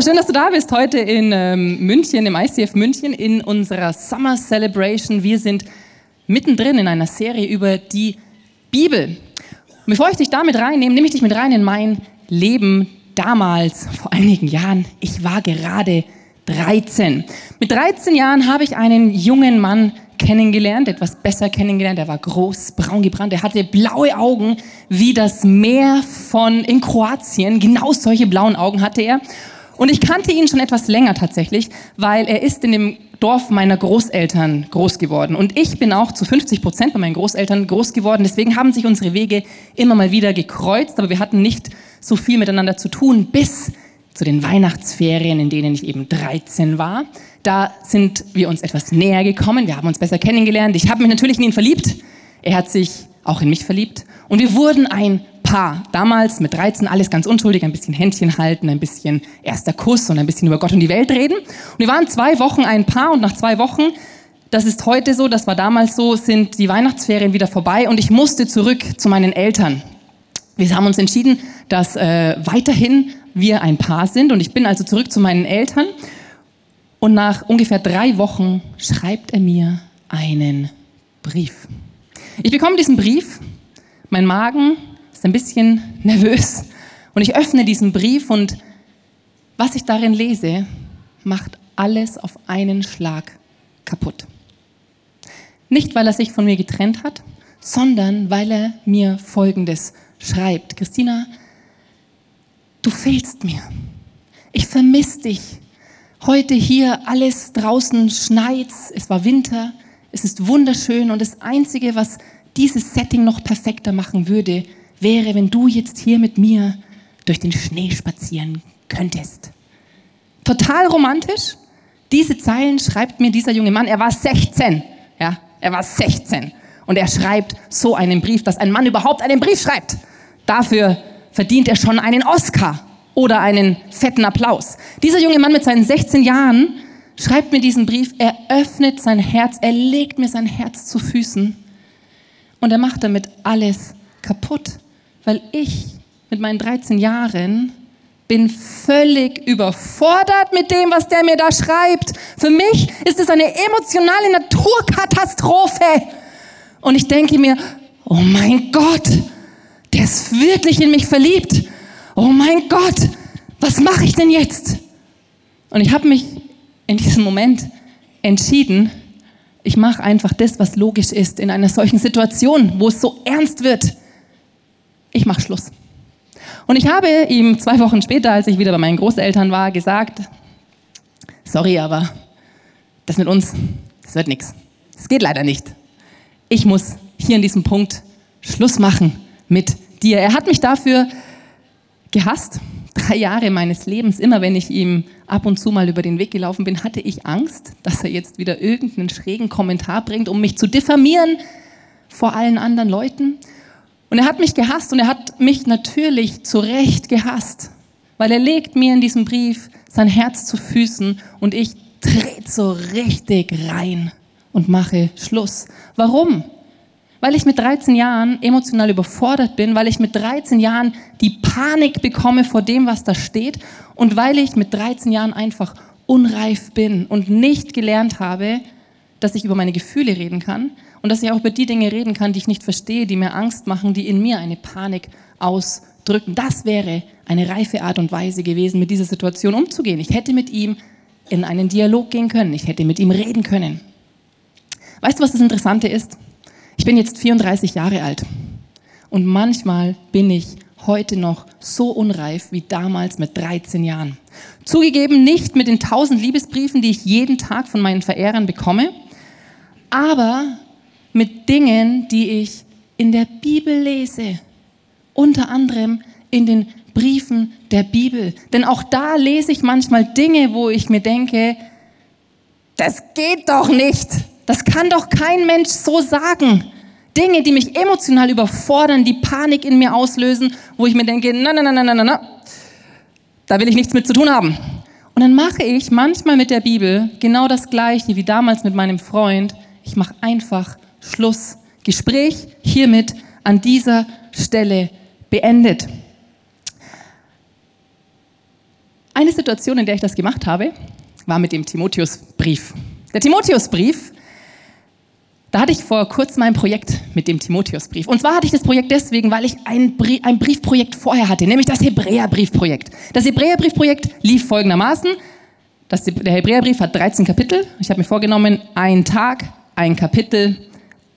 Schön, dass du da bist heute in ähm, München, im ICF München, in unserer Summer Celebration. Wir sind mittendrin in einer Serie über die Bibel. Und bevor ich dich damit reinnehme, nehme ich dich mit rein in mein Leben damals, vor einigen Jahren. Ich war gerade 13. Mit 13 Jahren habe ich einen jungen Mann kennengelernt, etwas besser kennengelernt. Er war groß, braun gebrannt, er hatte blaue Augen wie das Meer von in Kroatien. Genau solche blauen Augen hatte er. Und ich kannte ihn schon etwas länger tatsächlich, weil er ist in dem Dorf meiner Großeltern groß geworden. Und ich bin auch zu 50 Prozent bei meinen Großeltern groß geworden. Deswegen haben sich unsere Wege immer mal wieder gekreuzt, aber wir hatten nicht so viel miteinander zu tun, bis zu den Weihnachtsferien, in denen ich eben 13 war. Da sind wir uns etwas näher gekommen, wir haben uns besser kennengelernt. Ich habe mich natürlich in ihn verliebt, er hat sich auch in mich verliebt und wir wurden ein Paar. Damals mit 13 alles ganz unschuldig, ein bisschen Händchen halten, ein bisschen erster Kuss und ein bisschen über Gott und die Welt reden. Und wir waren zwei Wochen ein Paar und nach zwei Wochen, das ist heute so, das war damals so, sind die Weihnachtsferien wieder vorbei und ich musste zurück zu meinen Eltern. Wir haben uns entschieden, dass äh, weiterhin wir ein Paar sind und ich bin also zurück zu meinen Eltern und nach ungefähr drei Wochen schreibt er mir einen Brief. Ich bekomme diesen Brief, mein Magen ein bisschen nervös und ich öffne diesen Brief und was ich darin lese, macht alles auf einen Schlag kaputt. Nicht, weil er sich von mir getrennt hat, sondern weil er mir Folgendes schreibt. Christina, du fehlst mir. Ich vermisse dich. Heute hier alles draußen schneit, es war Winter, es ist wunderschön und das Einzige, was dieses Setting noch perfekter machen würde, wäre, wenn du jetzt hier mit mir durch den Schnee spazieren könntest. Total romantisch. Diese Zeilen schreibt mir dieser junge Mann. Er war 16. Ja, er war 16. Und er schreibt so einen Brief, dass ein Mann überhaupt einen Brief schreibt. Dafür verdient er schon einen Oscar oder einen fetten Applaus. Dieser junge Mann mit seinen 16 Jahren schreibt mir diesen Brief, er öffnet sein Herz, er legt mir sein Herz zu Füßen und er macht damit alles kaputt, weil ich mit meinen 13 Jahren bin völlig überfordert mit dem, was der mir da schreibt. Für mich ist es eine emotionale Naturkatastrophe. Und ich denke mir, oh mein Gott, der ist wirklich in mich verliebt. Oh mein Gott, was mache ich denn jetzt? Und ich habe mich in diesem Moment entschieden, ich mache einfach das, was logisch ist in einer solchen Situation, wo es so ernst wird. Ich mache Schluss. Und ich habe ihm zwei Wochen später, als ich wieder bei meinen Großeltern war, gesagt, sorry, aber das mit uns, das wird nichts. Es geht leider nicht. Ich muss hier in diesem Punkt Schluss machen mit dir. Er hat mich dafür gehasst. Drei Jahre meines Lebens, immer wenn ich ihm ab und zu mal über den Weg gelaufen bin, hatte ich Angst, dass er jetzt wieder irgendeinen schrägen Kommentar bringt, um mich zu diffamieren vor allen anderen Leuten. Und er hat mich gehasst und er hat mich natürlich zu Recht gehasst, weil er legt mir in diesem Brief sein Herz zu Füßen und ich trete so richtig rein und mache Schluss. Warum? weil ich mit 13 Jahren emotional überfordert bin, weil ich mit 13 Jahren die Panik bekomme vor dem, was da steht und weil ich mit 13 Jahren einfach unreif bin und nicht gelernt habe, dass ich über meine Gefühle reden kann und dass ich auch über die Dinge reden kann, die ich nicht verstehe, die mir Angst machen, die in mir eine Panik ausdrücken. Das wäre eine reife Art und Weise gewesen, mit dieser Situation umzugehen. Ich hätte mit ihm in einen Dialog gehen können. Ich hätte mit ihm reden können. Weißt du, was das Interessante ist? Ich bin jetzt 34 Jahre alt und manchmal bin ich heute noch so unreif wie damals mit 13 Jahren. Zugegeben nicht mit den tausend Liebesbriefen, die ich jeden Tag von meinen Verehrern bekomme, aber mit Dingen, die ich in der Bibel lese. Unter anderem in den Briefen der Bibel. Denn auch da lese ich manchmal Dinge, wo ich mir denke, das geht doch nicht. Das kann doch kein Mensch so sagen. Dinge, die mich emotional überfordern, die Panik in mir auslösen, wo ich mir denke, na, na, na, na, na, na, da will ich nichts mit zu tun haben. Und dann mache ich manchmal mit der Bibel genau das Gleiche wie damals mit meinem Freund. Ich mache einfach Schluss. Gespräch hiermit an dieser Stelle beendet. eine Situation, in der ich das gemacht habe, war mit dem Timotheusbrief. Der Timotheusbrief, da hatte ich vor kurzem ein Projekt mit dem Timotheusbrief. Und zwar hatte ich das Projekt deswegen, weil ich ein, Brief, ein Briefprojekt vorher hatte, nämlich das Hebräerbriefprojekt. Das Hebräerbriefprojekt lief folgendermaßen. Das, der Hebräerbrief hat 13 Kapitel. Ich habe mir vorgenommen, ein Tag, ein Kapitel,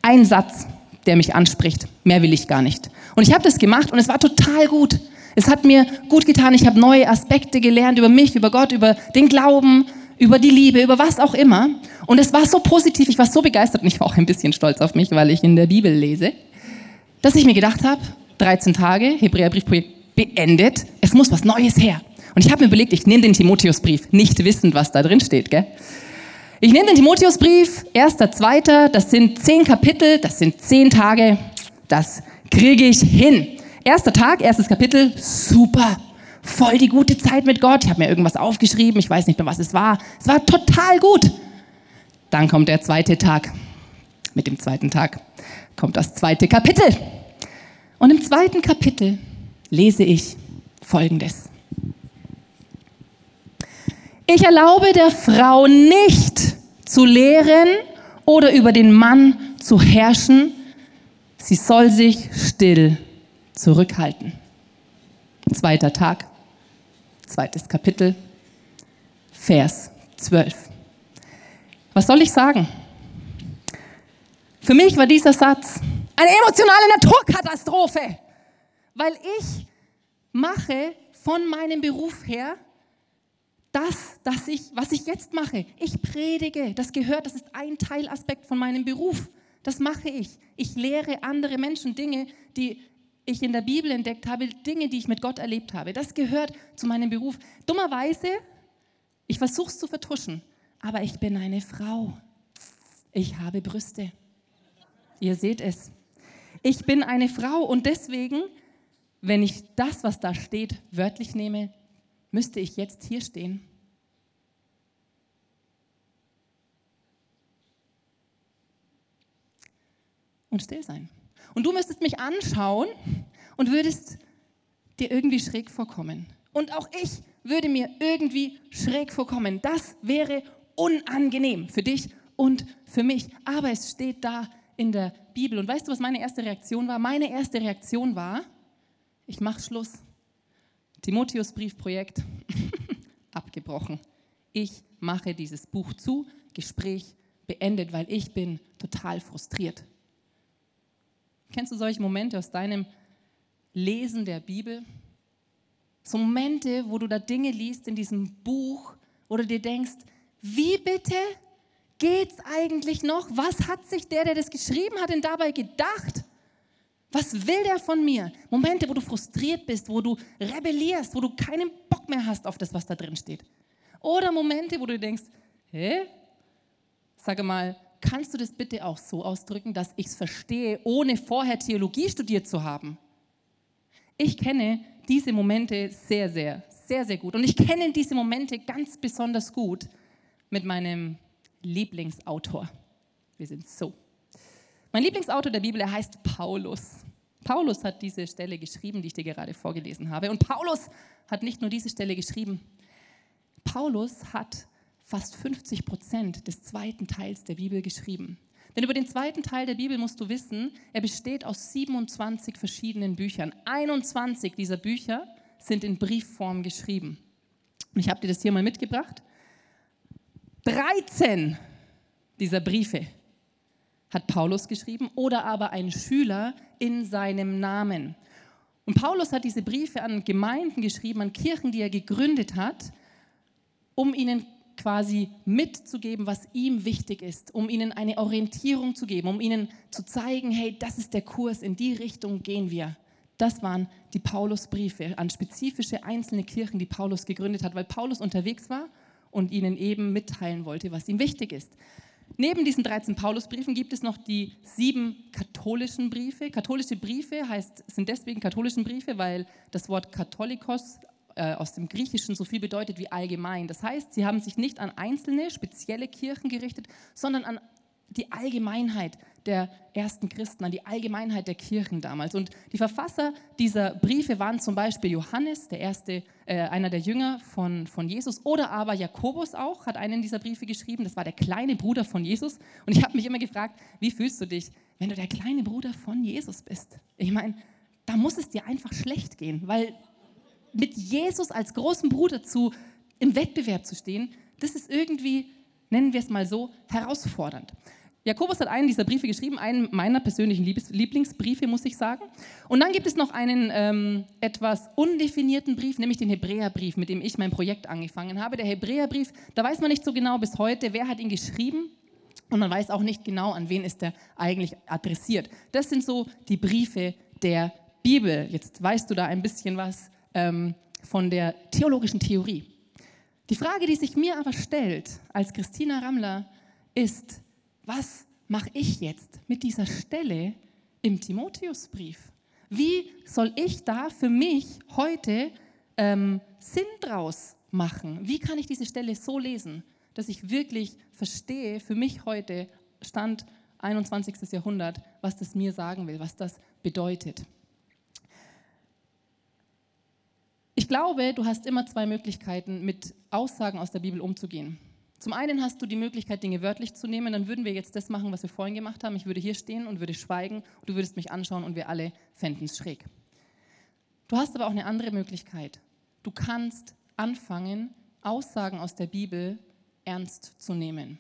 ein Satz, der mich anspricht. Mehr will ich gar nicht. Und ich habe das gemacht und es war total gut. Es hat mir gut getan. Ich habe neue Aspekte gelernt über mich, über Gott, über den Glauben, über die Liebe, über was auch immer. Und es war so positiv, ich war so begeistert und ich war auch ein bisschen stolz auf mich, weil ich in der Bibel lese, dass ich mir gedacht habe, 13 Tage, Hebräerbriefprojekt beendet, es muss was Neues her. Und ich habe mir überlegt, ich nehme den Timotheusbrief, nicht wissend, was da drin steht. Gell? Ich nehme den Timotheusbrief, erster, zweiter, das sind zehn Kapitel, das sind zehn Tage, das kriege ich hin. Erster Tag, erstes Kapitel, super, voll die gute Zeit mit Gott. Ich habe mir irgendwas aufgeschrieben, ich weiß nicht mehr, was es war. Es war total gut. Dann kommt der zweite Tag. Mit dem zweiten Tag kommt das zweite Kapitel. Und im zweiten Kapitel lese ich Folgendes. Ich erlaube der Frau nicht zu lehren oder über den Mann zu herrschen. Sie soll sich still zurückhalten. Zweiter Tag, zweites Kapitel, Vers 12. Was soll ich sagen? Für mich war dieser Satz eine emotionale Naturkatastrophe, weil ich mache von meinem Beruf her das, das ich, was ich jetzt mache. Ich predige, das gehört, das ist ein Teilaspekt von meinem Beruf. Das mache ich. Ich lehre andere Menschen Dinge, die ich in der Bibel entdeckt habe, Dinge, die ich mit Gott erlebt habe. Das gehört zu meinem Beruf. Dummerweise, ich versuche es zu vertuschen, aber ich bin eine Frau. Ich habe Brüste. Ihr seht es. Ich bin eine Frau und deswegen, wenn ich das, was da steht, wörtlich nehme, müsste ich jetzt hier stehen. Und still sein. Und du müsstest mich anschauen und würdest dir irgendwie schräg vorkommen. Und auch ich würde mir irgendwie schräg vorkommen. Das wäre unangenehm für dich und für mich. Aber es steht da in der Bibel. Und weißt du, was meine erste Reaktion war? Meine erste Reaktion war, ich mache Schluss. Timotheus-Briefprojekt abgebrochen. Ich mache dieses Buch zu, Gespräch beendet, weil ich bin total frustriert. Kennst du solche Momente aus deinem Lesen der Bibel? So Momente, wo du da Dinge liest in diesem Buch, du dir denkst, wie bitte geht's eigentlich noch? Was hat sich der, der das geschrieben hat, denn dabei gedacht? Was will der von mir? Momente, wo du frustriert bist, wo du rebellierst, wo du keinen Bock mehr hast auf das, was da drin steht. Oder Momente, wo du denkst, hä? Sage mal, kannst du das bitte auch so ausdrücken, dass ich es verstehe, ohne vorher Theologie studiert zu haben? Ich kenne diese Momente sehr, sehr, sehr, sehr gut. Und ich kenne diese Momente ganz besonders gut mit meinem Lieblingsautor. Wir sind so. Mein Lieblingsautor der Bibel, er heißt Paulus. Paulus hat diese Stelle geschrieben, die ich dir gerade vorgelesen habe. Und Paulus hat nicht nur diese Stelle geschrieben. Paulus hat fast 50 Prozent des zweiten Teils der Bibel geschrieben. Denn über den zweiten Teil der Bibel musst du wissen, er besteht aus 27 verschiedenen Büchern. 21 dieser Bücher sind in Briefform geschrieben. Und ich habe dir das hier mal mitgebracht. 13 dieser Briefe hat Paulus geschrieben, oder aber ein Schüler in seinem Namen. Und Paulus hat diese Briefe an Gemeinden geschrieben, an Kirchen, die er gegründet hat, um ihnen quasi mitzugeben, was ihm wichtig ist, um ihnen eine Orientierung zu geben, um ihnen zu zeigen, hey, das ist der Kurs, in die Richtung gehen wir. Das waren die Paulusbriefe an spezifische einzelne Kirchen, die Paulus gegründet hat, weil Paulus unterwegs war und ihnen eben mitteilen wollte, was ihm wichtig ist. Neben diesen 13 Paulusbriefen gibt es noch die sieben katholischen Briefe. Katholische Briefe heißt, sind deswegen katholischen Briefe, weil das Wort Katholikos äh, aus dem Griechischen so viel bedeutet wie allgemein. Das heißt, sie haben sich nicht an einzelne, spezielle Kirchen gerichtet, sondern an die Allgemeinheit der ersten Christen, an die Allgemeinheit der Kirchen damals. Und die Verfasser dieser Briefe waren zum Beispiel Johannes, der erste, äh, einer der Jünger von, von Jesus, oder aber Jakobus auch, hat einen dieser Briefe geschrieben. Das war der kleine Bruder von Jesus. Und ich habe mich immer gefragt, wie fühlst du dich, wenn du der kleine Bruder von Jesus bist? Ich meine, da muss es dir einfach schlecht gehen, weil mit Jesus als großen Bruder zu, im Wettbewerb zu stehen, das ist irgendwie, nennen wir es mal so, herausfordernd. Jakobus hat einen dieser Briefe geschrieben, einen meiner persönlichen Lieblingsbriefe, muss ich sagen. Und dann gibt es noch einen ähm, etwas undefinierten Brief, nämlich den Hebräerbrief, mit dem ich mein Projekt angefangen habe. Der Hebräerbrief, da weiß man nicht so genau bis heute, wer hat ihn geschrieben. Und man weiß auch nicht genau, an wen ist er eigentlich adressiert. Das sind so die Briefe der Bibel. Jetzt weißt du da ein bisschen was ähm, von der theologischen Theorie. Die Frage, die sich mir aber stellt als Christina Rammler, ist, was mache ich jetzt mit dieser Stelle im Timotheusbrief? Wie soll ich da für mich heute ähm, Sinn draus machen? Wie kann ich diese Stelle so lesen, dass ich wirklich verstehe, für mich heute, Stand 21. Jahrhundert, was das mir sagen will, was das bedeutet? Ich glaube, du hast immer zwei Möglichkeiten, mit Aussagen aus der Bibel umzugehen. Zum einen hast du die Möglichkeit, Dinge wörtlich zu nehmen. Dann würden wir jetzt das machen, was wir vorhin gemacht haben. Ich würde hier stehen und würde schweigen. Du würdest mich anschauen und wir alle fänden es schräg. Du hast aber auch eine andere Möglichkeit. Du kannst anfangen, Aussagen aus der Bibel ernst zu nehmen.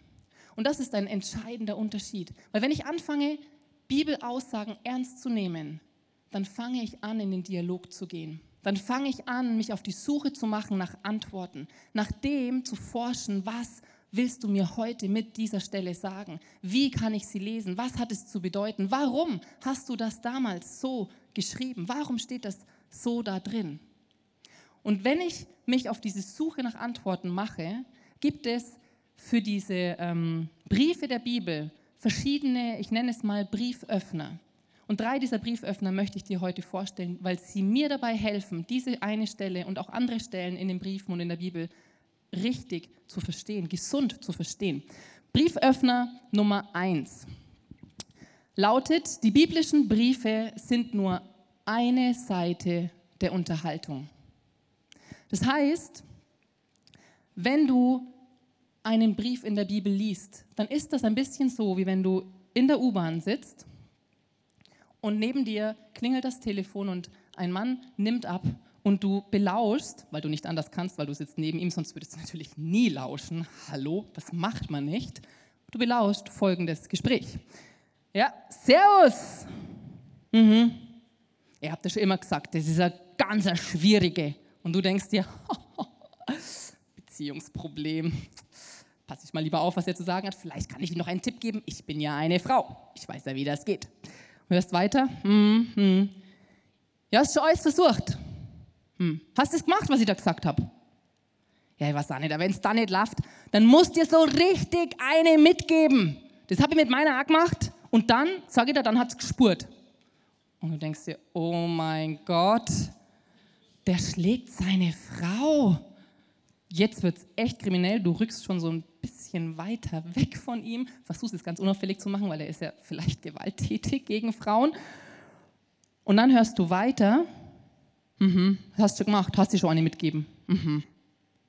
Und das ist ein entscheidender Unterschied. Weil wenn ich anfange, Bibelaussagen ernst zu nehmen, dann fange ich an, in den Dialog zu gehen dann fange ich an, mich auf die Suche zu machen nach Antworten, nach dem zu forschen, was willst du mir heute mit dieser Stelle sagen? Wie kann ich sie lesen? Was hat es zu bedeuten? Warum hast du das damals so geschrieben? Warum steht das so da drin? Und wenn ich mich auf diese Suche nach Antworten mache, gibt es für diese ähm, Briefe der Bibel verschiedene, ich nenne es mal Brieföffner. Und drei dieser Brieföffner möchte ich dir heute vorstellen, weil sie mir dabei helfen, diese eine Stelle und auch andere Stellen in den Briefen und in der Bibel richtig zu verstehen, gesund zu verstehen. Brieföffner Nummer eins lautet, die biblischen Briefe sind nur eine Seite der Unterhaltung. Das heißt, wenn du einen Brief in der Bibel liest, dann ist das ein bisschen so, wie wenn du in der U-Bahn sitzt und neben dir klingelt das Telefon und ein Mann nimmt ab und du belauschst, weil du nicht anders kannst, weil du sitzt neben ihm, sonst würdest du natürlich nie lauschen. Hallo, das macht man nicht. Du belauscht folgendes Gespräch. Ja, Servus. Mhm. Ihr habt ja schon immer gesagt, das ist eine ganz schwierige. Und du denkst dir, Beziehungsproblem. Pass ich mal lieber auf, was er zu sagen hat. Vielleicht kann ich ihm noch einen Tipp geben. Ich bin ja eine Frau. Ich weiß ja, wie das geht. Hörst weiter. Hm, hm. Ja, hast schon alles versucht. Hm. Hast du es gemacht, was ich da gesagt habe? Ja, ich weiß auch nicht, wenn es da nicht läuft, dann musst du dir so richtig eine mitgeben. Das habe ich mit meiner auch gemacht und dann, sage ich dir, dann hat es gespurt. Und du denkst dir, oh mein Gott, der schlägt seine Frau. Jetzt wird es echt kriminell, du rückst schon so ein bisschen weiter weg von ihm, versuchst es ganz unauffällig zu machen, weil er ist ja vielleicht gewalttätig gegen Frauen. Und dann hörst du weiter, mhm, hast du gemacht, hast du schon eine mitgeben. Mhm.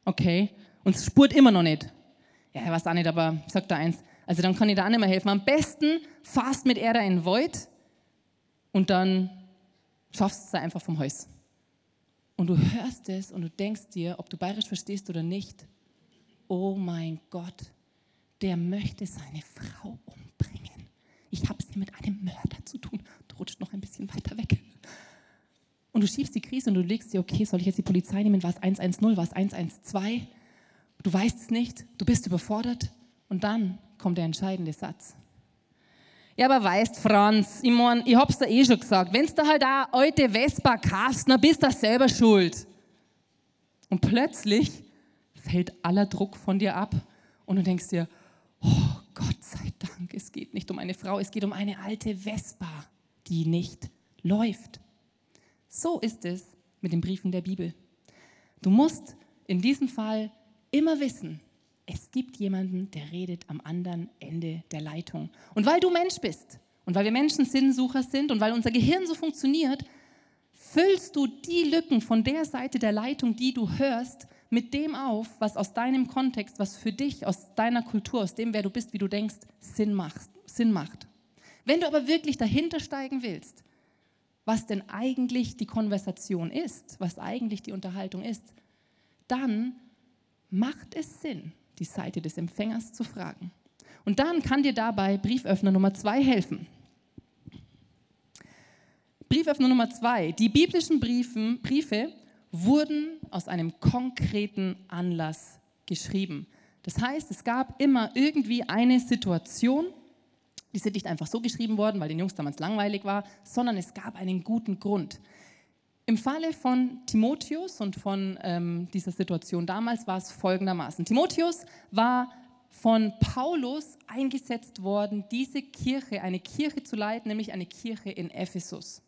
Okay, und es spurt immer noch nicht. Ja, weiß auch nicht, aber ich sag da eins, also dann kann ich da auch nicht mehr helfen. Am besten fast mit er in Void und dann schaffst du es einfach vom Haus. Und du hörst es und du denkst dir, ob du bayerisch verstehst oder nicht, oh mein Gott, der möchte seine Frau umbringen. Ich habe es hier mit einem Mörder zu tun. Du rutscht noch ein bisschen weiter weg. Und du schiebst die Krise und du legst dir, okay, soll ich jetzt die Polizei nehmen? War es 110? War es 112? Du weißt es nicht, du bist überfordert. Und dann kommt der entscheidende Satz. Ja, aber weißt, Franz, ich, mein, ich hab's dir eh schon gesagt, wenn's da halt auch alte Vespa kaufst, dann bist du selber schuld. Und plötzlich fällt aller Druck von dir ab und du denkst dir, oh Gott sei Dank, es geht nicht um eine Frau, es geht um eine alte Vespa, die nicht läuft. So ist es mit den Briefen der Bibel. Du musst in diesem Fall immer wissen, es gibt jemanden, der redet am anderen Ende der Leitung. Und weil du Mensch bist und weil wir Menschen Sinnsucher sind und weil unser Gehirn so funktioniert, füllst du die Lücken von der Seite der Leitung, die du hörst, mit dem auf, was aus deinem Kontext, was für dich, aus deiner Kultur, aus dem, wer du bist, wie du denkst, Sinn macht. Sinn macht. Wenn du aber wirklich dahinter steigen willst, was denn eigentlich die Konversation ist, was eigentlich die Unterhaltung ist, dann macht es Sinn, die Seite des Empfängers zu fragen. Und dann kann dir dabei Brieföffner Nummer zwei helfen. Brieföffner Nummer zwei. Die biblischen Briefen, Briefe wurden aus einem konkreten Anlass geschrieben. Das heißt, es gab immer irgendwie eine Situation, die sind nicht einfach so geschrieben worden, weil den Jungs damals langweilig war, sondern es gab einen guten Grund. Im Falle von Timotheus und von ähm, dieser Situation damals war es folgendermaßen. Timotheus war von Paulus eingesetzt worden, diese Kirche, eine Kirche zu leiten, nämlich eine Kirche in Ephesus.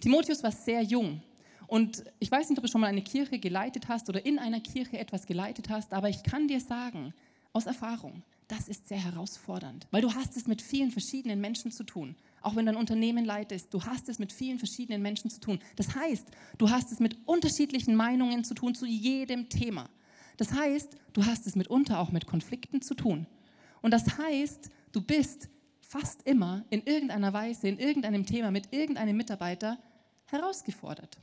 Timotheus war sehr jung. Und ich weiß nicht, ob du schon mal eine Kirche geleitet hast oder in einer Kirche etwas geleitet hast, aber ich kann dir sagen, aus Erfahrung, das ist sehr herausfordernd, weil du hast es mit vielen verschiedenen Menschen zu tun. Auch wenn du ein Unternehmen leitest, du hast es mit vielen verschiedenen Menschen zu tun. Das heißt, du hast es mit unterschiedlichen Meinungen zu tun zu jedem Thema. Das heißt, du hast es mitunter auch mit Konflikten zu tun. Und das heißt, du bist fast immer in irgendeiner Weise, in irgendeinem Thema mit irgendeinem Mitarbeiter herausgefordert.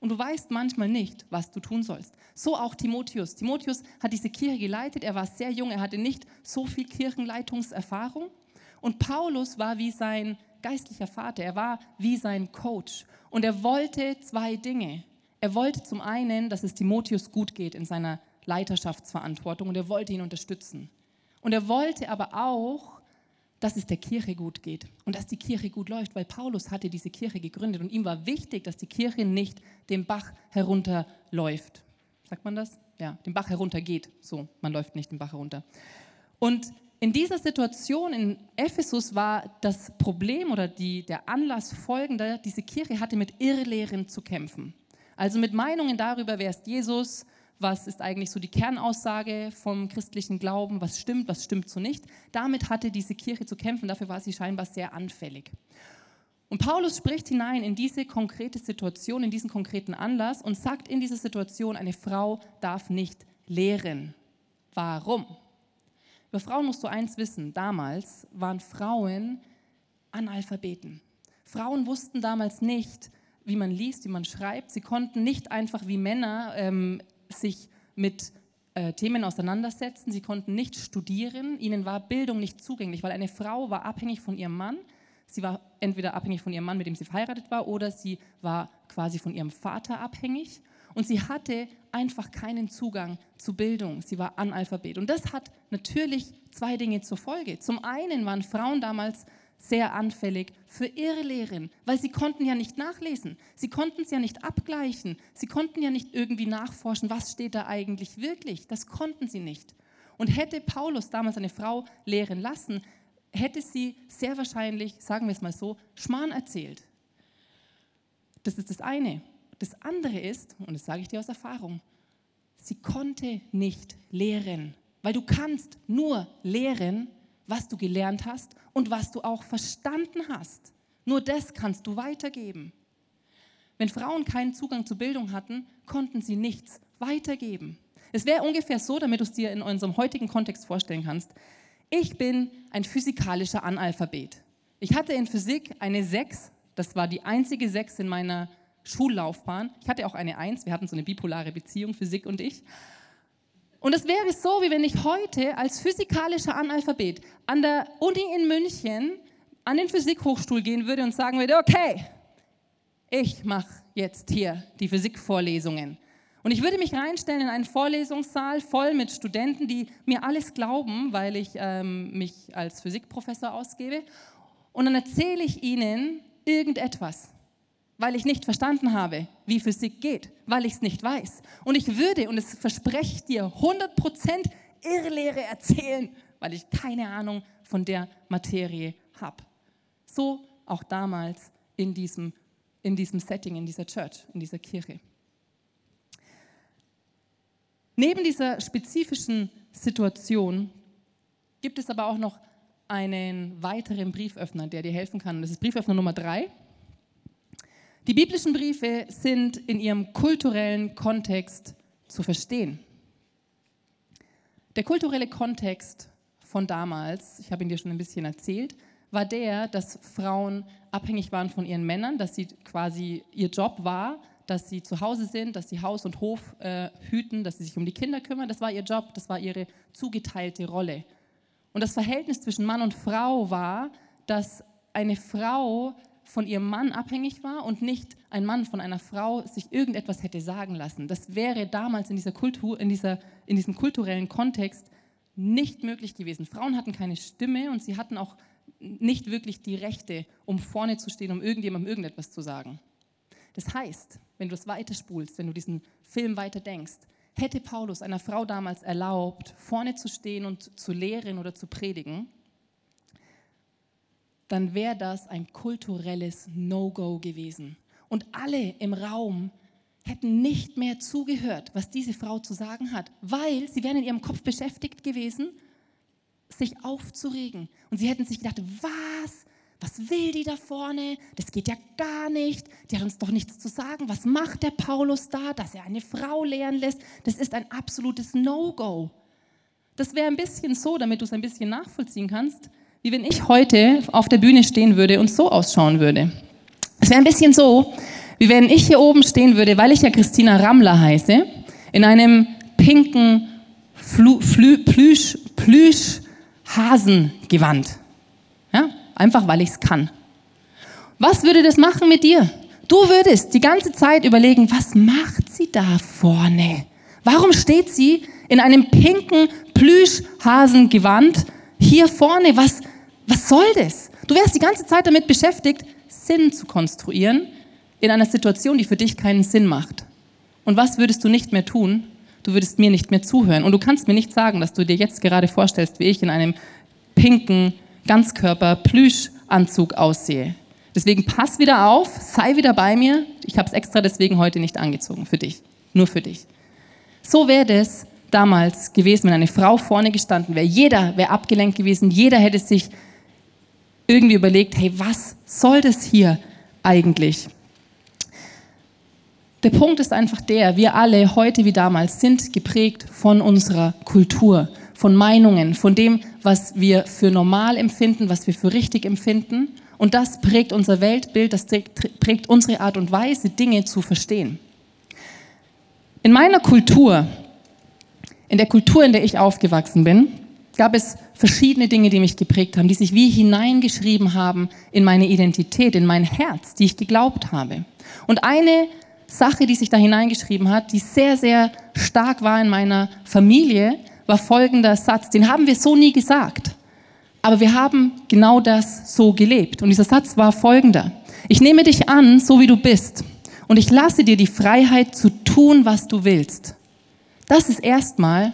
Und du weißt manchmal nicht, was du tun sollst. So auch Timotheus. Timotheus hat diese Kirche geleitet. Er war sehr jung. Er hatte nicht so viel Kirchenleitungserfahrung. Und Paulus war wie sein geistlicher Vater. Er war wie sein Coach. Und er wollte zwei Dinge. Er wollte zum einen, dass es Timotheus gut geht in seiner Leiterschaftsverantwortung. Und er wollte ihn unterstützen. Und er wollte aber auch, dass es der Kirche gut geht und dass die Kirche gut läuft, weil Paulus hatte diese Kirche gegründet und ihm war wichtig, dass die Kirche nicht den Bach herunterläuft. Sagt man das? Ja, den Bach heruntergeht. So, man läuft nicht den Bach herunter. Und in dieser Situation in Ephesus war das Problem oder die, der Anlass folgender, diese Kirche hatte mit Irrlehren zu kämpfen. Also mit Meinungen darüber, wer ist Jesus, was ist eigentlich so die Kernaussage vom christlichen Glauben, was stimmt, was stimmt so nicht. Damit hatte diese Kirche zu kämpfen, dafür war sie scheinbar sehr anfällig. Und Paulus spricht hinein in diese konkrete Situation, in diesen konkreten Anlass und sagt in dieser Situation, eine Frau darf nicht lehren. Warum? Über Frauen musst du eins wissen, damals waren Frauen Analphabeten. Frauen wussten damals nicht, wie man liest, wie man schreibt. Sie konnten nicht einfach wie Männer ähm, sich mit äh, Themen auseinandersetzen. Sie konnten nicht studieren. Ihnen war Bildung nicht zugänglich, weil eine Frau war abhängig von ihrem Mann. Sie war entweder abhängig von ihrem Mann, mit dem sie verheiratet war, oder sie war quasi von ihrem Vater abhängig. Und sie hatte einfach keinen Zugang zu Bildung. Sie war Analphabet. Und das hat natürlich zwei Dinge zur Folge. Zum einen waren Frauen damals sehr anfällig für Irrlehren, weil sie konnten ja nicht nachlesen, sie konnten es ja nicht abgleichen, sie konnten ja nicht irgendwie nachforschen, was steht da eigentlich wirklich. Das konnten sie nicht. Und hätte Paulus damals eine Frau lehren lassen, hätte sie sehr wahrscheinlich, sagen wir es mal so, Schmarrn erzählt. Das ist das eine. Das andere ist, und das sage ich dir aus Erfahrung, sie konnte nicht lehren, weil du kannst nur lehren, was du gelernt hast und was du auch verstanden hast. Nur das kannst du weitergeben. Wenn Frauen keinen Zugang zu Bildung hatten, konnten sie nichts weitergeben. Es wäre ungefähr so, damit du es dir in unserem heutigen Kontext vorstellen kannst. Ich bin ein physikalischer Analphabet. Ich hatte in Physik eine 6, das war die einzige 6 in meiner Schullaufbahn. Ich hatte auch eine 1, wir hatten so eine bipolare Beziehung, Physik und ich. Und es wäre so, wie wenn ich heute als physikalischer Analphabet an der Uni in München an den Physikhochstuhl gehen würde und sagen würde, okay, ich mache jetzt hier die Physikvorlesungen. Und ich würde mich reinstellen in einen Vorlesungssaal voll mit Studenten, die mir alles glauben, weil ich ähm, mich als Physikprofessor ausgebe. Und dann erzähle ich ihnen irgendetwas weil ich nicht verstanden habe, wie Physik geht, weil ich es nicht weiß. Und ich würde, und es verspreche ich dir, 100% Irrlehre erzählen, weil ich keine Ahnung von der Materie habe. So auch damals in diesem, in diesem Setting, in dieser Church, in dieser Kirche. Neben dieser spezifischen Situation gibt es aber auch noch einen weiteren Brieföffner, der dir helfen kann. Das ist Brieföffner Nummer drei. Die biblischen Briefe sind in ihrem kulturellen Kontext zu verstehen. Der kulturelle Kontext von damals, ich habe ihn dir schon ein bisschen erzählt, war der, dass Frauen abhängig waren von ihren Männern, dass sie quasi ihr Job war, dass sie zu Hause sind, dass sie Haus und Hof äh, hüten, dass sie sich um die Kinder kümmern. Das war ihr Job, das war ihre zugeteilte Rolle. Und das Verhältnis zwischen Mann und Frau war, dass eine Frau von ihrem Mann abhängig war und nicht ein Mann von einer Frau sich irgendetwas hätte sagen lassen. Das wäre damals in, dieser Kultur, in, dieser, in diesem kulturellen Kontext nicht möglich gewesen. Frauen hatten keine Stimme und sie hatten auch nicht wirklich die Rechte, um vorne zu stehen, um irgendjemandem irgendetwas zu sagen. Das heißt, wenn du es weiterspulst, wenn du diesen Film weiter denkst, hätte Paulus einer Frau damals erlaubt, vorne zu stehen und zu lehren oder zu predigen, dann wäre das ein kulturelles No-Go gewesen. Und alle im Raum hätten nicht mehr zugehört, was diese Frau zu sagen hat, weil sie wären in ihrem Kopf beschäftigt gewesen, sich aufzuregen. Und sie hätten sich gedacht, was? Was will die da vorne? Das geht ja gar nicht. Die hat uns doch nichts zu sagen. Was macht der Paulus da, dass er eine Frau lehren lässt? Das ist ein absolutes No-Go. Das wäre ein bisschen so, damit du es ein bisschen nachvollziehen kannst, wie wenn ich heute auf der Bühne stehen würde und so ausschauen würde. Es wäre ein bisschen so, wie wenn ich hier oben stehen würde, weil ich ja Christina Rammler heiße, in einem pinken Flu, Flü, Plüsch, Plüsch Hasengewand. Ja? Einfach weil ich es kann. Was würde das machen mit dir? Du würdest die ganze Zeit überlegen, was macht sie da vorne? Warum steht sie in einem pinken Plüschhasengewand hier vorne? Was, was soll das? Du wärst die ganze Zeit damit beschäftigt, Sinn zu konstruieren in einer Situation, die für dich keinen Sinn macht. Und was würdest du nicht mehr tun? Du würdest mir nicht mehr zuhören. Und du kannst mir nicht sagen, dass du dir jetzt gerade vorstellst, wie ich in einem pinken Ganzkörper-Plüschanzug aussehe. Deswegen pass wieder auf, sei wieder bei mir. Ich habe es extra deswegen heute nicht angezogen, für dich, nur für dich. So wäre es damals gewesen, wenn eine Frau vorne gestanden wäre. Jeder wäre abgelenkt gewesen, jeder hätte sich irgendwie überlegt, hey, was soll das hier eigentlich? Der Punkt ist einfach der, wir alle heute wie damals sind geprägt von unserer Kultur, von Meinungen, von dem, was wir für normal empfinden, was wir für richtig empfinden. Und das prägt unser Weltbild, das prägt unsere Art und Weise, Dinge zu verstehen. In meiner Kultur, in der Kultur, in der ich aufgewachsen bin, gab es verschiedene Dinge, die mich geprägt haben, die sich wie hineingeschrieben haben in meine Identität, in mein Herz, die ich geglaubt habe. Und eine Sache, die sich da hineingeschrieben hat, die sehr, sehr stark war in meiner Familie, war folgender Satz, den haben wir so nie gesagt, aber wir haben genau das so gelebt. Und dieser Satz war folgender. Ich nehme dich an, so wie du bist, und ich lasse dir die Freiheit zu tun, was du willst. Das ist erstmal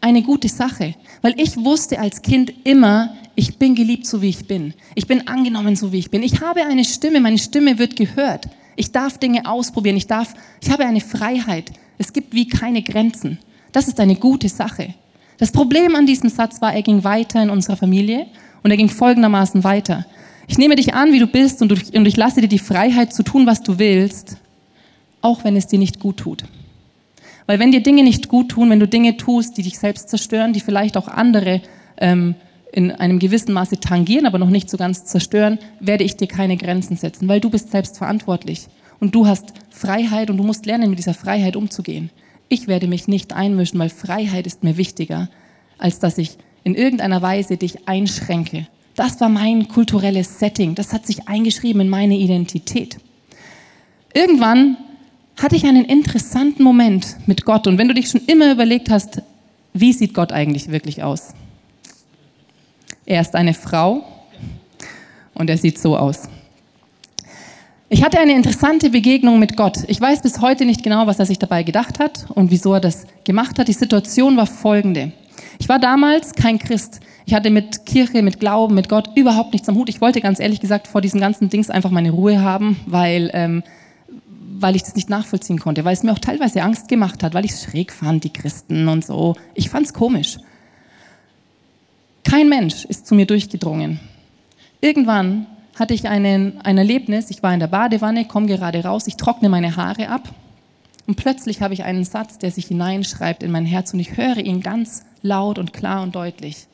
eine gute Sache, weil ich wusste als Kind immer, ich bin geliebt, so wie ich bin. Ich bin angenommen, so wie ich bin. Ich habe eine Stimme, meine Stimme wird gehört. Ich darf Dinge ausprobieren, ich darf, ich habe eine Freiheit. Es gibt wie keine Grenzen. Das ist eine gute Sache. Das Problem an diesem Satz war, er ging weiter in unserer Familie und er ging folgendermaßen weiter. Ich nehme dich an, wie du bist und ich lasse dir die Freiheit zu tun, was du willst, auch wenn es dir nicht gut tut. Weil wenn dir Dinge nicht gut tun, wenn du Dinge tust, die dich selbst zerstören, die vielleicht auch andere ähm, in einem gewissen Maße tangieren, aber noch nicht so ganz zerstören, werde ich dir keine Grenzen setzen, weil du bist selbst verantwortlich und du hast Freiheit und du musst lernen, mit dieser Freiheit umzugehen. Ich werde mich nicht einmischen, weil Freiheit ist mir wichtiger, als dass ich in irgendeiner Weise dich einschränke. Das war mein kulturelles Setting. Das hat sich eingeschrieben in meine Identität. Irgendwann hatte ich einen interessanten Moment mit Gott. Und wenn du dich schon immer überlegt hast, wie sieht Gott eigentlich wirklich aus? Er ist eine Frau und er sieht so aus. Ich hatte eine interessante Begegnung mit Gott. Ich weiß bis heute nicht genau, was er sich dabei gedacht hat und wieso er das gemacht hat. Die Situation war folgende. Ich war damals kein Christ. Ich hatte mit Kirche, mit Glauben, mit Gott überhaupt nichts am Hut. Ich wollte ganz ehrlich gesagt vor diesen ganzen Dings einfach meine Ruhe haben, weil ähm, weil ich das nicht nachvollziehen konnte, weil es mir auch teilweise Angst gemacht hat, weil ich es schräg fand, die Christen und so. Ich fand es komisch. Kein Mensch ist zu mir durchgedrungen. Irgendwann hatte ich einen, ein Erlebnis, ich war in der Badewanne, komme gerade raus, ich trockne meine Haare ab und plötzlich habe ich einen Satz, der sich hineinschreibt in mein Herz und ich höre ihn ganz laut und klar und deutlich.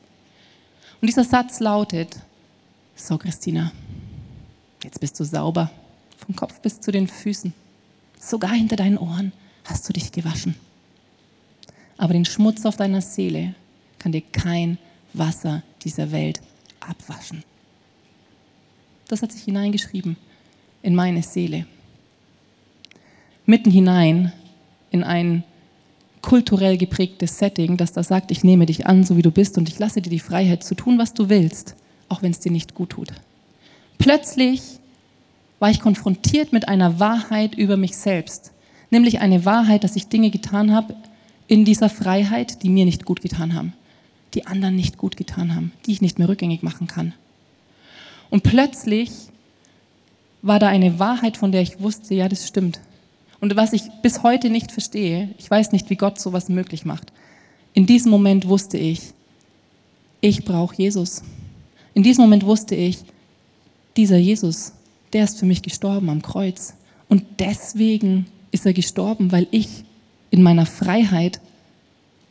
Und dieser Satz lautet, so Christina, jetzt bist du sauber, vom Kopf bis zu den Füßen, sogar hinter deinen Ohren hast du dich gewaschen. Aber den Schmutz auf deiner Seele kann dir kein Wasser dieser Welt abwaschen. Das hat sich hineingeschrieben in meine Seele. Mitten hinein in ein kulturell geprägtes Setting, das da sagt, ich nehme dich an, so wie du bist und ich lasse dir die Freiheit zu tun, was du willst, auch wenn es dir nicht gut tut. Plötzlich war ich konfrontiert mit einer Wahrheit über mich selbst, nämlich eine Wahrheit, dass ich Dinge getan habe in dieser Freiheit, die mir nicht gut getan haben, die anderen nicht gut getan haben, die ich nicht mehr rückgängig machen kann. Und plötzlich war da eine Wahrheit, von der ich wusste, ja, das stimmt. Und was ich bis heute nicht verstehe, ich weiß nicht, wie Gott sowas möglich macht. In diesem Moment wusste ich, ich brauche Jesus. In diesem Moment wusste ich, dieser Jesus, der ist für mich gestorben am Kreuz. Und deswegen ist er gestorben, weil ich in meiner Freiheit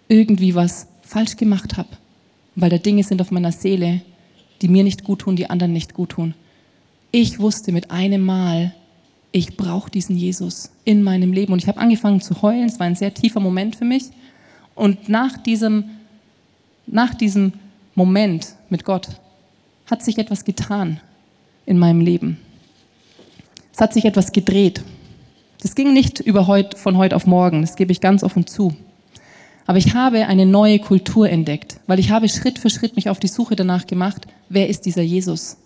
irgendwie was falsch gemacht habe. Weil da Dinge sind auf meiner Seele, die mir nicht gut tun, die anderen nicht gut tun. Ich wusste mit einem Mal, ich brauche diesen Jesus in meinem Leben. Und ich habe angefangen zu heulen. Es war ein sehr tiefer Moment für mich. Und nach diesem, nach diesem Moment mit Gott hat sich etwas getan in meinem Leben. Es hat sich etwas gedreht. Das ging nicht über heut, von heute auf morgen, das gebe ich ganz offen zu. Aber ich habe eine neue Kultur entdeckt, weil ich habe Schritt für Schritt mich auf die Suche danach gemacht, wer ist dieser Jesus?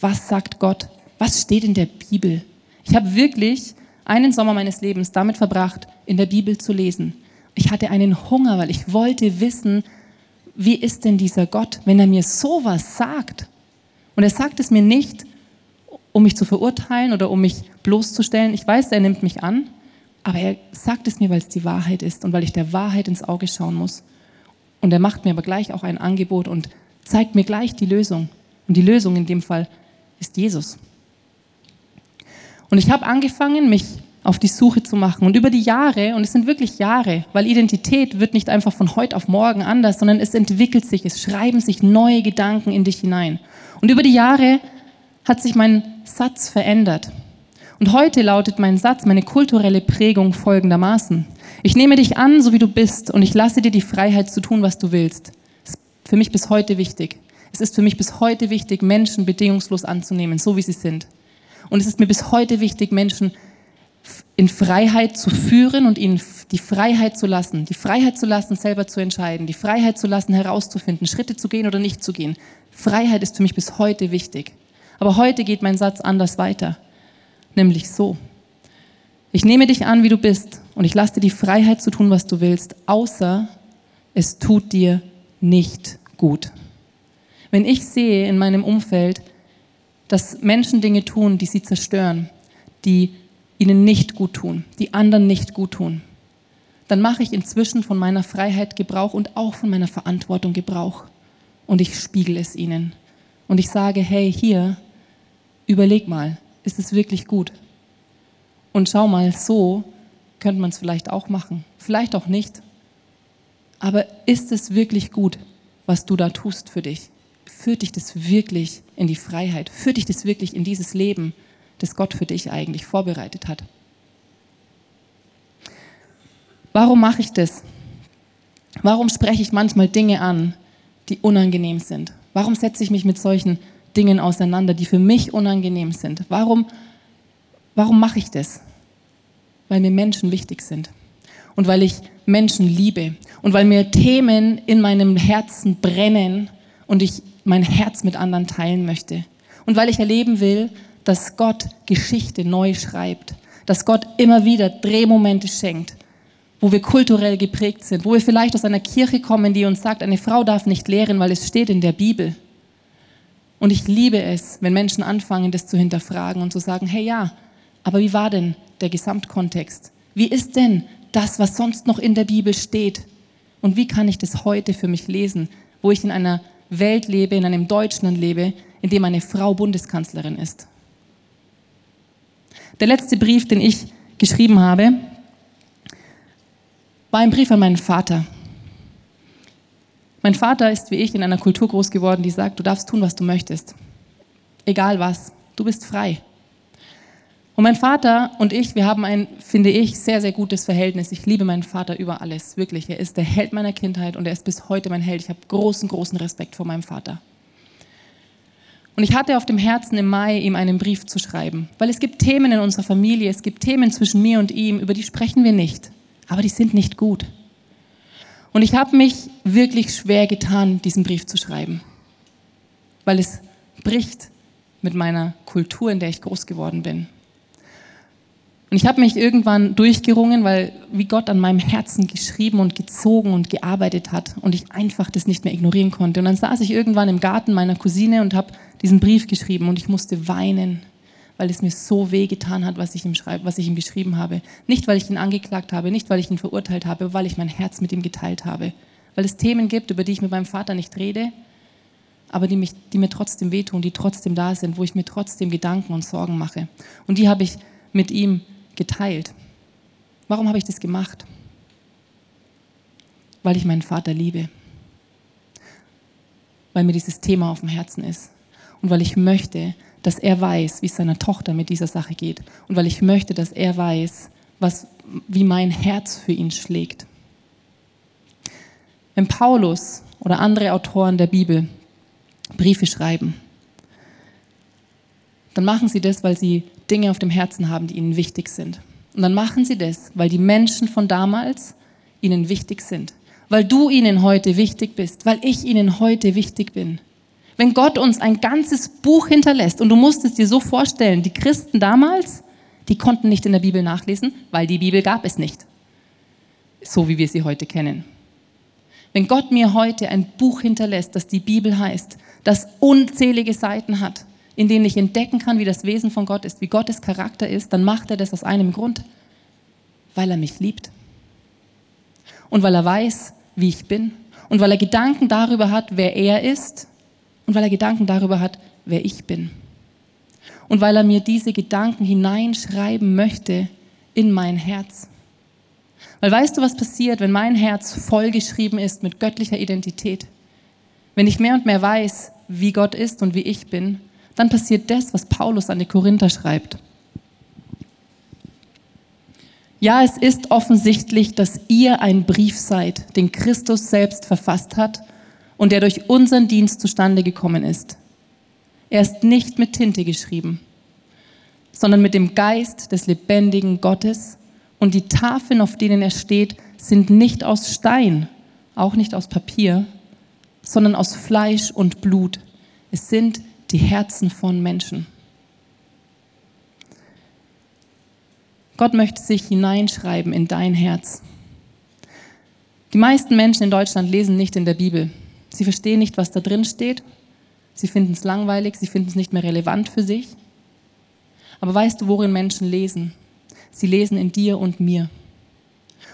Was sagt Gott? Was steht in der Bibel? Ich habe wirklich einen Sommer meines Lebens damit verbracht, in der Bibel zu lesen. Ich hatte einen Hunger, weil ich wollte wissen, wie ist denn dieser Gott, wenn er mir sowas sagt? Und er sagt es mir nicht, um mich zu verurteilen oder um mich bloßzustellen. Ich weiß, er nimmt mich an, aber er sagt es mir, weil es die Wahrheit ist und weil ich der Wahrheit ins Auge schauen muss. Und er macht mir aber gleich auch ein Angebot und zeigt mir gleich die Lösung. Und die Lösung in dem Fall ist Jesus. Und ich habe angefangen, mich auf die Suche zu machen. Und über die Jahre, und es sind wirklich Jahre, weil Identität wird nicht einfach von heute auf morgen anders, sondern es entwickelt sich, es schreiben sich neue Gedanken in dich hinein. Und über die Jahre hat sich mein Satz verändert. Und heute lautet mein Satz, meine kulturelle Prägung folgendermaßen. Ich nehme dich an, so wie du bist, und ich lasse dir die Freiheit zu tun, was du willst. Das ist für mich bis heute wichtig. Es ist für mich bis heute wichtig, Menschen bedingungslos anzunehmen, so wie sie sind. Und es ist mir bis heute wichtig, Menschen in Freiheit zu führen und ihnen die Freiheit zu lassen, die Freiheit zu lassen, selber zu entscheiden, die Freiheit zu lassen, herauszufinden, Schritte zu gehen oder nicht zu gehen. Freiheit ist für mich bis heute wichtig. Aber heute geht mein Satz anders weiter nämlich so. Ich nehme dich an, wie du bist, und ich lasse dir die Freiheit zu tun, was du willst, außer es tut dir nicht gut. Wenn ich sehe in meinem Umfeld, dass Menschen Dinge tun, die sie zerstören, die ihnen nicht gut tun, die anderen nicht gut tun, dann mache ich inzwischen von meiner Freiheit Gebrauch und auch von meiner Verantwortung Gebrauch. Und ich spiegel es ihnen. Und ich sage, hey, hier, überleg mal, ist es wirklich gut? Und schau mal, so könnte man es vielleicht auch machen, vielleicht auch nicht. Aber ist es wirklich gut, was du da tust für dich? Führt dich das wirklich in die Freiheit? Führt dich das wirklich in dieses Leben, das Gott für dich eigentlich vorbereitet hat? Warum mache ich das? Warum spreche ich manchmal Dinge an, die unangenehm sind? Warum setze ich mich mit solchen Dingen auseinander, die für mich unangenehm sind. Warum, warum mache ich das? Weil mir Menschen wichtig sind und weil ich Menschen liebe und weil mir Themen in meinem Herzen brennen und ich mein Herz mit anderen teilen möchte und weil ich erleben will, dass Gott Geschichte neu schreibt, dass Gott immer wieder Drehmomente schenkt, wo wir kulturell geprägt sind, wo wir vielleicht aus einer Kirche kommen, die uns sagt, eine Frau darf nicht lehren, weil es steht in der Bibel. Und ich liebe es, wenn Menschen anfangen, das zu hinterfragen und zu sagen, hey ja, aber wie war denn der Gesamtkontext? Wie ist denn das, was sonst noch in der Bibel steht? Und wie kann ich das heute für mich lesen, wo ich in einer Welt lebe, in einem Deutschland lebe, in dem eine Frau Bundeskanzlerin ist? Der letzte Brief, den ich geschrieben habe, war ein Brief an meinen Vater. Mein Vater ist wie ich in einer Kultur groß geworden, die sagt, du darfst tun, was du möchtest. Egal was, du bist frei. Und mein Vater und ich, wir haben ein, finde ich, sehr, sehr gutes Verhältnis. Ich liebe meinen Vater über alles, wirklich. Er ist der Held meiner Kindheit und er ist bis heute mein Held. Ich habe großen, großen Respekt vor meinem Vater. Und ich hatte auf dem Herzen im Mai, ihm einen Brief zu schreiben, weil es gibt Themen in unserer Familie, es gibt Themen zwischen mir und ihm, über die sprechen wir nicht, aber die sind nicht gut. Und ich habe mich wirklich schwer getan, diesen Brief zu schreiben, weil es bricht mit meiner Kultur, in der ich groß geworden bin. Und ich habe mich irgendwann durchgerungen, weil wie Gott an meinem Herzen geschrieben und gezogen und gearbeitet hat und ich einfach das nicht mehr ignorieren konnte. Und dann saß ich irgendwann im Garten meiner Cousine und habe diesen Brief geschrieben und ich musste weinen, weil es mir so weh getan hat, was ich ihm schreibe, was ich ihm geschrieben habe. Nicht, weil ich ihn angeklagt habe, nicht, weil ich ihn verurteilt habe, weil ich mein Herz mit ihm geteilt habe. Weil es Themen gibt, über die ich mit meinem Vater nicht rede, aber die, mich, die mir trotzdem wehtun, die trotzdem da sind, wo ich mir trotzdem Gedanken und Sorgen mache. Und die habe ich mit ihm geteilt. Warum habe ich das gemacht? Weil ich meinen Vater liebe. Weil mir dieses Thema auf dem Herzen ist. Und weil ich möchte, dass er weiß, wie es seiner Tochter mit dieser Sache geht. Und weil ich möchte, dass er weiß, was, wie mein Herz für ihn schlägt. Wenn Paulus oder andere Autoren der Bibel Briefe schreiben, dann machen sie das, weil sie Dinge auf dem Herzen haben, die ihnen wichtig sind. Und dann machen sie das, weil die Menschen von damals ihnen wichtig sind. Weil du ihnen heute wichtig bist, weil ich ihnen heute wichtig bin. Wenn Gott uns ein ganzes Buch hinterlässt, und du musst es dir so vorstellen, die Christen damals, die konnten nicht in der Bibel nachlesen, weil die Bibel gab es nicht. So wie wir sie heute kennen. Wenn Gott mir heute ein Buch hinterlässt, das die Bibel heißt, das unzählige Seiten hat, in denen ich entdecken kann, wie das Wesen von Gott ist, wie Gottes Charakter ist, dann macht er das aus einem Grund, weil er mich liebt. Und weil er weiß, wie ich bin. Und weil er Gedanken darüber hat, wer er ist. Und weil er Gedanken darüber hat, wer ich bin. Und weil er mir diese Gedanken hineinschreiben möchte in mein Herz. Weil weißt du, was passiert, wenn mein Herz vollgeschrieben ist mit göttlicher Identität? Wenn ich mehr und mehr weiß, wie Gott ist und wie ich bin, dann passiert das, was Paulus an die Korinther schreibt. Ja, es ist offensichtlich, dass ihr ein Brief seid, den Christus selbst verfasst hat und der durch unseren Dienst zustande gekommen ist. Er ist nicht mit Tinte geschrieben, sondern mit dem Geist des lebendigen Gottes und die Tafeln, auf denen er steht, sind nicht aus Stein, auch nicht aus Papier, sondern aus Fleisch und Blut. Es sind die Herzen von Menschen. Gott möchte sich hineinschreiben in dein Herz. Die meisten Menschen in Deutschland lesen nicht in der Bibel. Sie verstehen nicht, was da drin steht. Sie finden es langweilig, sie finden es nicht mehr relevant für sich. Aber weißt du, worin Menschen lesen? Sie lesen in dir und mir.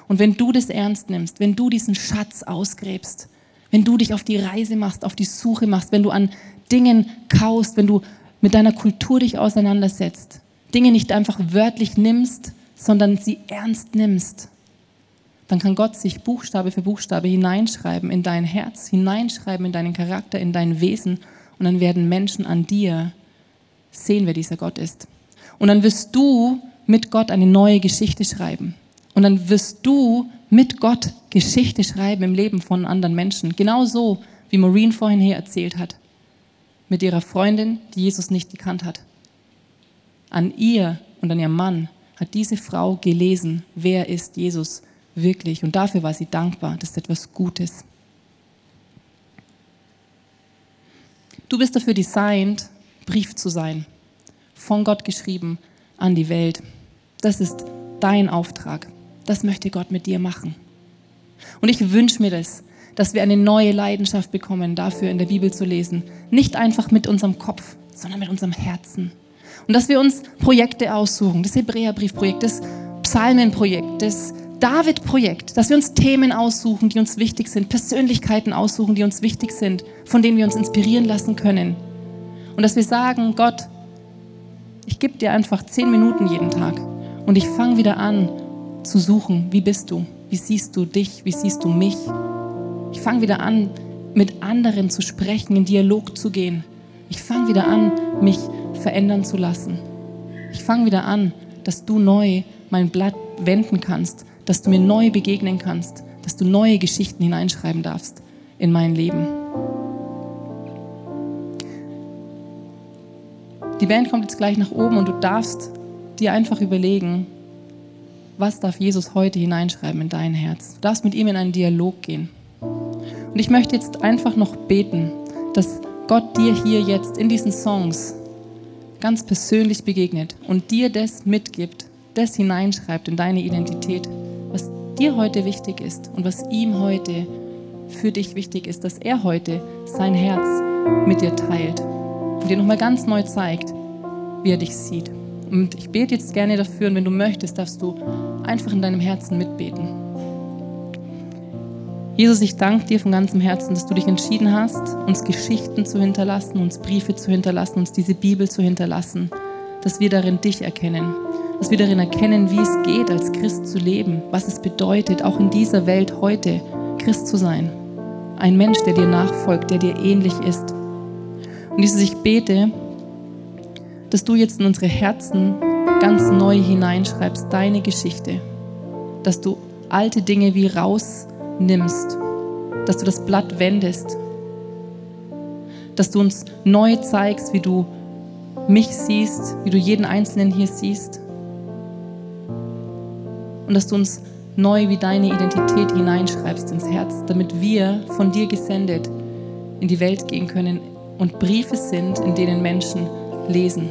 Und wenn du das ernst nimmst, wenn du diesen Schatz ausgräbst, wenn du dich auf die Reise machst, auf die Suche machst, wenn du an Dingen kaust, wenn du mit deiner Kultur dich auseinandersetzt, Dinge nicht einfach wörtlich nimmst, sondern sie ernst nimmst, dann kann Gott sich Buchstabe für Buchstabe hineinschreiben in dein Herz, hineinschreiben in deinen Charakter, in dein Wesen und dann werden Menschen an dir sehen, wer dieser Gott ist. Und dann wirst du mit Gott eine neue Geschichte schreiben. Und dann wirst du mit Gott Geschichte schreiben im Leben von anderen Menschen. Genauso wie Maureen vorhin hier erzählt hat mit ihrer Freundin, die Jesus nicht gekannt hat. An ihr und an ihrem Mann hat diese Frau gelesen, wer ist Jesus wirklich. Und dafür war sie dankbar. Das ist etwas Gutes. Du bist dafür designt, Brief zu sein, von Gott geschrieben an die Welt. Das ist dein Auftrag. Das möchte Gott mit dir machen. Und ich wünsche mir das, dass wir eine neue Leidenschaft bekommen, dafür in der Bibel zu lesen. Nicht einfach mit unserem Kopf, sondern mit unserem Herzen. Und dass wir uns Projekte aussuchen, das Hebräerbriefprojekt, das Psalmenprojekt, das David-Projekt, dass wir uns Themen aussuchen, die uns wichtig sind, Persönlichkeiten aussuchen, die uns wichtig sind, von denen wir uns inspirieren lassen können. Und dass wir sagen, Gott, ich gebe dir einfach zehn Minuten jeden Tag und ich fange wieder an zu suchen, wie bist du, wie siehst du dich, wie siehst du mich. Ich fange wieder an, mit anderen zu sprechen, in Dialog zu gehen. Ich fange wieder an, mich verändern zu lassen. Ich fange wieder an, dass du neu mein Blatt wenden kannst, dass du mir neu begegnen kannst, dass du neue Geschichten hineinschreiben darfst in mein Leben. Die Band kommt jetzt gleich nach oben und du darfst dir einfach überlegen, was darf Jesus heute hineinschreiben in dein Herz. Du darfst mit ihm in einen Dialog gehen. Und ich möchte jetzt einfach noch beten, dass Gott dir hier jetzt in diesen Songs ganz persönlich begegnet und dir das mitgibt, das hineinschreibt in deine Identität, was dir heute wichtig ist und was ihm heute für dich wichtig ist, dass er heute sein Herz mit dir teilt und dir nochmal ganz neu zeigt, wie er dich sieht. Und ich bete jetzt gerne dafür und wenn du möchtest, darfst du einfach in deinem Herzen mitbeten. Jesus, ich danke dir von ganzem Herzen, dass du dich entschieden hast, uns Geschichten zu hinterlassen, uns Briefe zu hinterlassen, uns diese Bibel zu hinterlassen, dass wir darin dich erkennen, dass wir darin erkennen, wie es geht, als Christ zu leben, was es bedeutet, auch in dieser Welt heute Christ zu sein. Ein Mensch, der dir nachfolgt, der dir ähnlich ist. Und Jesus, ich bete, dass du jetzt in unsere Herzen ganz neu hineinschreibst, deine Geschichte, dass du alte Dinge wie rausnimmst, dass du das Blatt wendest, dass du uns neu zeigst, wie du mich siehst, wie du jeden Einzelnen hier siehst und dass du uns neu wie deine Identität hineinschreibst ins Herz, damit wir von dir gesendet in die Welt gehen können und Briefe sind, in denen Menschen lesen.